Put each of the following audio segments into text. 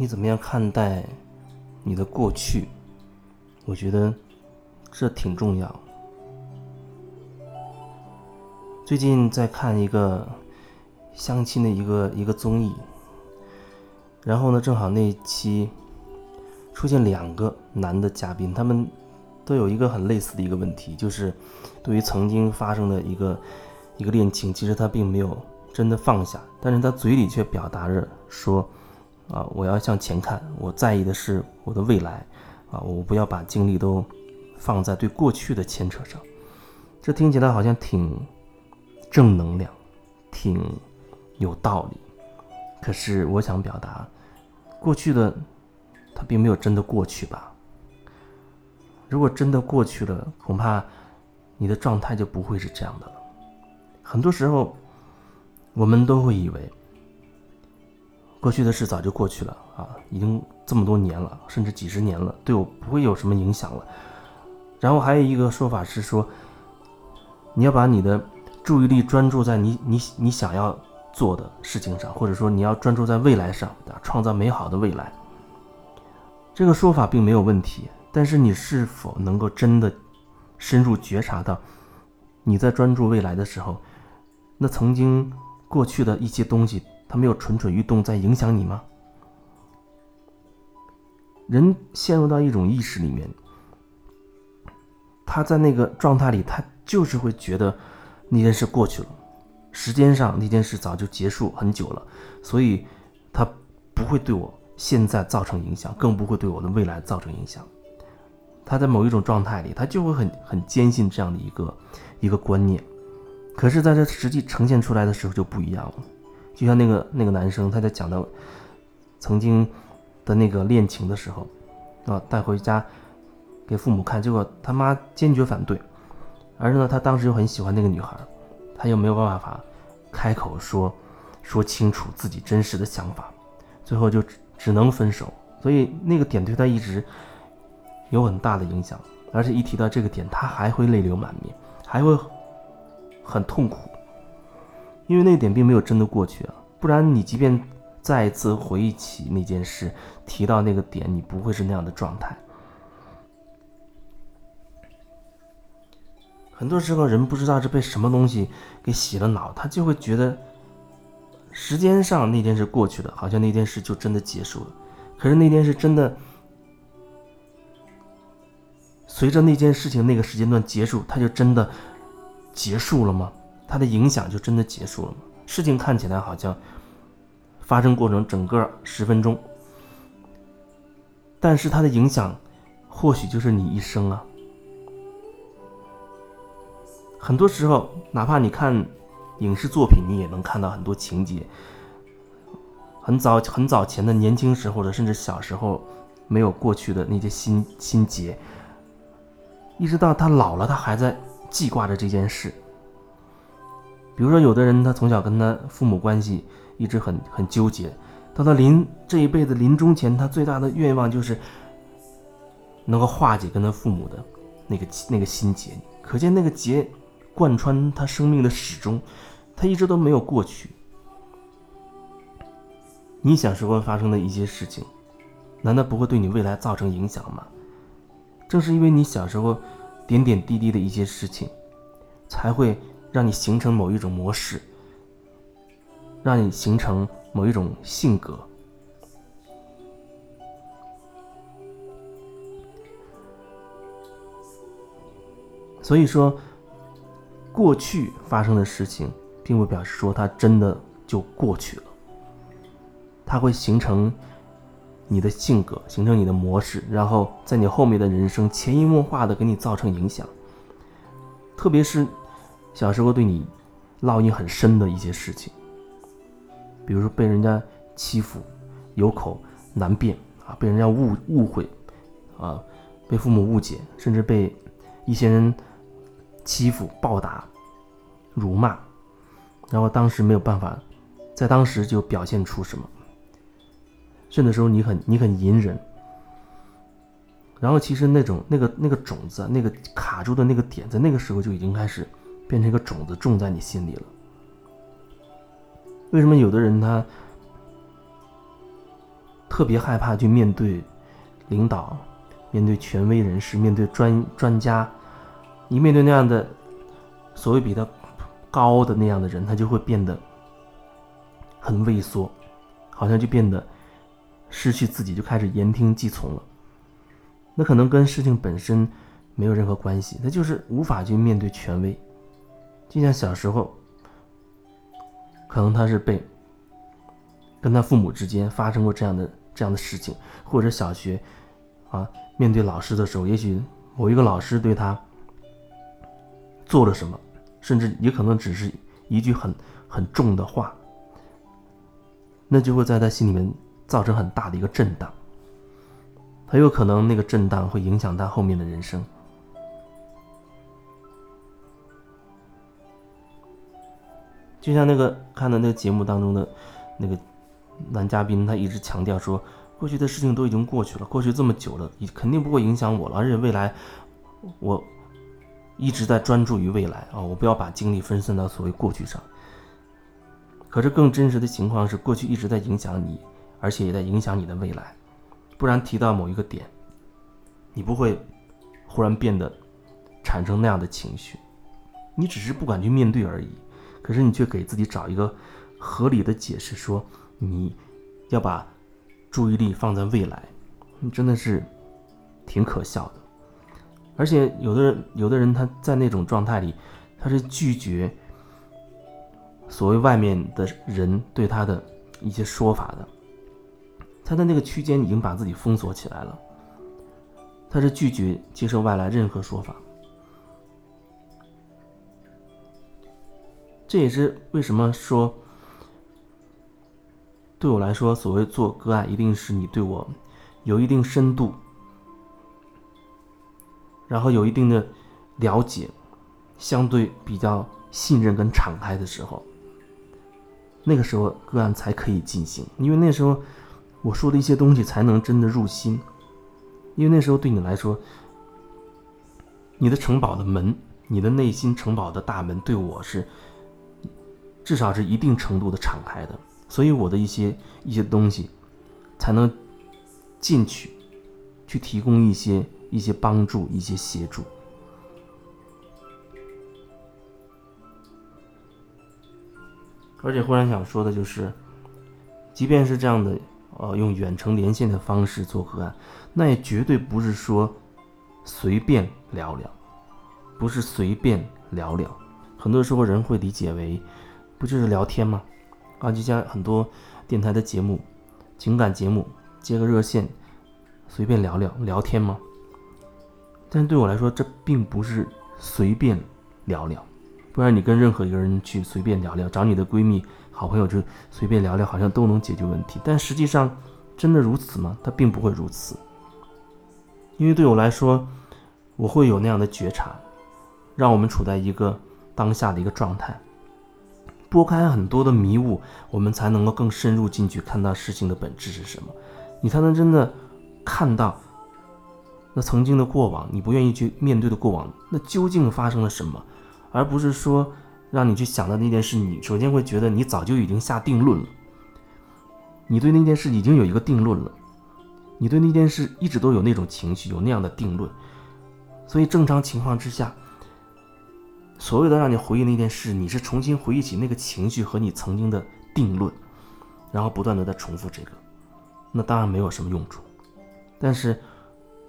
你怎么样看待你的过去？我觉得这挺重要。最近在看一个相亲的一个一个综艺，然后呢，正好那一期出现两个男的嘉宾，他们都有一个很类似的一个问题，就是对于曾经发生的一个一个恋情，其实他并没有真的放下，但是他嘴里却表达着说：“啊，我要向前看，我在意的是我的未来，啊，我不要把精力都放在对过去的牵扯上。”这听起来好像挺……正能量，挺有道理。可是我想表达，过去的它并没有真的过去吧？如果真的过去了，恐怕你的状态就不会是这样的了。很多时候，我们都会以为过去的事早就过去了啊，已经这么多年了，甚至几十年了，对我不会有什么影响了。然后还有一个说法是说，你要把你的。注意力专注在你你你想要做的事情上，或者说你要专注在未来上，啊，创造美好的未来。这个说法并没有问题，但是你是否能够真的深入觉察到，你在专注未来的时候，那曾经过去的一些东西，他没有蠢蠢欲动在影响你吗？人陷入到一种意识里面，他在那个状态里，他就是会觉得。那件事过去了，时间上那件事早就结束很久了，所以他不会对我现在造成影响，更不会对我的未来造成影响。他在某一种状态里，他就会很很坚信这样的一个一个观念。可是，在这实际呈现出来的时候就不一样了。就像那个那个男生，他在讲到曾经的那个恋情的时候，啊，带回家给父母看，结果他妈坚决反对。而呢，他当时又很喜欢那个女孩，他又没有办法开口说说清楚自己真实的想法，最后就只只能分手。所以那个点对他一直有很大的影响，而且一提到这个点，他还会泪流满面，还会很痛苦，因为那点并没有真的过去啊。不然你即便再一次回忆起那件事，提到那个点，你不会是那样的状态。很多时候，人不知道是被什么东西给洗了脑，他就会觉得时间上那件事过去了，好像那件事就真的结束了。可是那件事真的随着那件事情那个时间段结束，它就真的结束了吗？它的影响就真的结束了吗？事情看起来好像发生过程整个十分钟，但是它的影响或许就是你一生啊。很多时候，哪怕你看影视作品，你也能看到很多情节。很早很早前的年轻时候的，甚至小时候没有过去的那些心心结，一直到他老了，他还在记挂着这件事。比如说，有的人他从小跟他父母关系一直很很纠结，到他临这一辈子临终前，他最大的愿望就是能够化解跟他父母的那个那个心结。可见那个结。贯穿他生命的始终，他一直都没有过去。你小时候发生的一些事情，难道不会对你未来造成影响吗？正是因为你小时候点点滴滴的一些事情，才会让你形成某一种模式，让你形成某一种性格。所以说。过去发生的事情，并不表示说它真的就过去了。它会形成你的性格，形成你的模式，然后在你后面的人生潜移默化的给你造成影响。特别是小时候对你烙印很深的一些事情，比如说被人家欺负，有口难辩啊，被人家误误会啊，被父母误解，甚至被一些人。欺负、暴打、辱骂，然后当时没有办法，在当时就表现出什么。甚至时候你很你很隐忍，然后其实那种那个那个种子，那个卡住的那个点，在那个时候就已经开始变成一个种子，种在你心里了。为什么有的人他特别害怕去面对领导、面对权威人士、面对专专家。一面对那样的所谓比他高的那样的人，他就会变得很畏缩，好像就变得失去自己，就开始言听计从了。那可能跟事情本身没有任何关系，他就是无法去面对权威。就像小时候，可能他是被跟他父母之间发生过这样的这样的事情，或者小学啊面对老师的时候，也许某一个老师对他。做了什么，甚至也可能只是一句很很重的话，那就会在他心里面造成很大的一个震荡。很有可能那个震荡会影响他后面的人生。就像那个看的那个节目当中的那个男嘉宾，他一直强调说，过去的事情都已经过去了，过去这么久了，肯定不会影响我了，而且未来我。一直在专注于未来啊！我不要把精力分散到所谓过去上。可是更真实的情况是，过去一直在影响你，而且也在影响你的未来。不然提到某一个点，你不会忽然变得产生那样的情绪，你只是不敢去面对而已。可是你却给自己找一个合理的解释，说你要把注意力放在未来，你真的是挺可笑的。而且有的人，有的人他在那种状态里，他是拒绝所谓外面的人对他的一些说法的。他的那个区间已经把自己封锁起来了，他是拒绝接受外来任何说法。这也是为什么说，对我来说，所谓做个案，一定是你对我有一定深度。然后有一定的了解，相对比较信任跟敞开的时候，那个时候个案才可以进行，因为那时候我说的一些东西才能真的入心，因为那时候对你来说，你的城堡的门，你的内心城堡的大门对我是至少是一定程度的敞开的，所以我的一些一些东西才能进去，去提供一些。一些帮助，一些协助，而且忽然想说的就是，即便是这样的，呃，用远程连线的方式做个案，那也绝对不是说随便聊聊，不是随便聊聊。很多时候人会理解为，不就是聊天吗？啊，就像很多电台的节目、情感节目，接个热线，随便聊聊聊天吗？但对我来说，这并不是随便聊聊，不然你跟任何一个人去随便聊聊，找你的闺蜜、好朋友就随便聊聊，好像都能解决问题。但实际上，真的如此吗？它并不会如此。因为对我来说，我会有那样的觉察，让我们处在一个当下的一个状态，拨开很多的迷雾，我们才能够更深入进去，看到事情的本质是什么，你才能真的看到。那曾经的过往，你不愿意去面对的过往，那究竟发生了什么？而不是说让你去想到那件事，你首先会觉得你早就已经下定论了，你对那件事已经有一个定论了，你对那件事一直都有那种情绪，有那样的定论。所以正常情况之下，所谓的让你回忆那件事，你是重新回忆起那个情绪和你曾经的定论，然后不断的在重复这个，那当然没有什么用处。但是。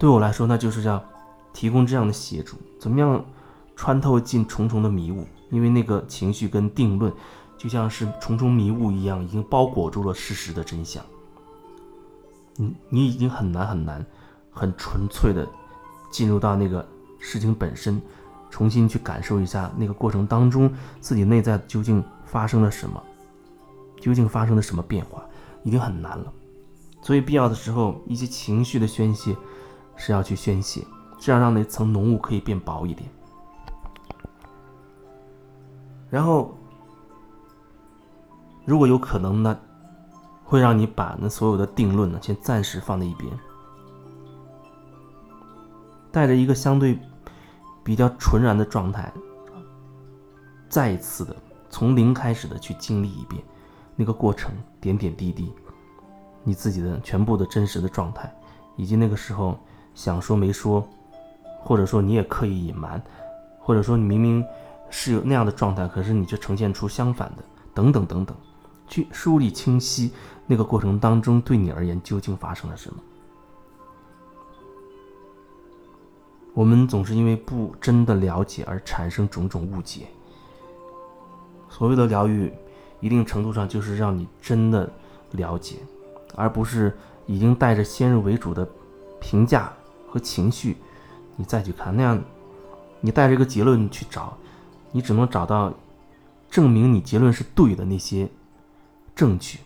对我来说，那就是要提供这样的协助，怎么样穿透进重重的迷雾？因为那个情绪跟定论，就像是重重迷雾一样，已经包裹住了事实的真相。你你已经很难很难，很纯粹的进入到那个事情本身，重新去感受一下那个过程当中自己内在究竟发生了什么，究竟发生了什么变化，已经很难了。所以必要的时候，一些情绪的宣泄。是要去宣泄，这样让那层浓雾可以变薄一点。然后，如果有可能呢，会让你把那所有的定论呢，先暂时放在一边，带着一个相对比较纯然的状态，再一次的从零开始的去经历一遍那个过程，点点滴滴，你自己的全部的真实的状态，以及那个时候想说没说，或者说你也刻意隐瞒，或者说你明明是有那样的状态，可是你却呈现出相反的，等等等等，去梳理清晰那个过程当中对你而言究竟发生了什么。我们总是因为不真的了解而产生种种误解。所谓的疗愈，一定程度上就是让你真的了解，而不是已经带着先入为主的评价和情绪，你再去看那样，你带着一个结论去找，你只能找到证明你结论是对的那些证据。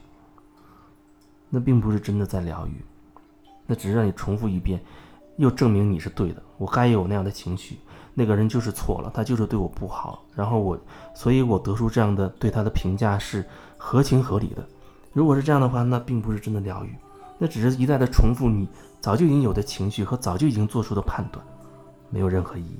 那并不是真的在疗愈，那只是让你重复一遍。又证明你是对的，我该有那样的情绪，那个人就是错了，他就是对我不好，然后我，所以我得出这样的对他的评价是合情合理的。如果是这样的话，那并不是真的疗愈，那只是一再的重复你早就已经有的情绪和早就已经做出的判断，没有任何意义。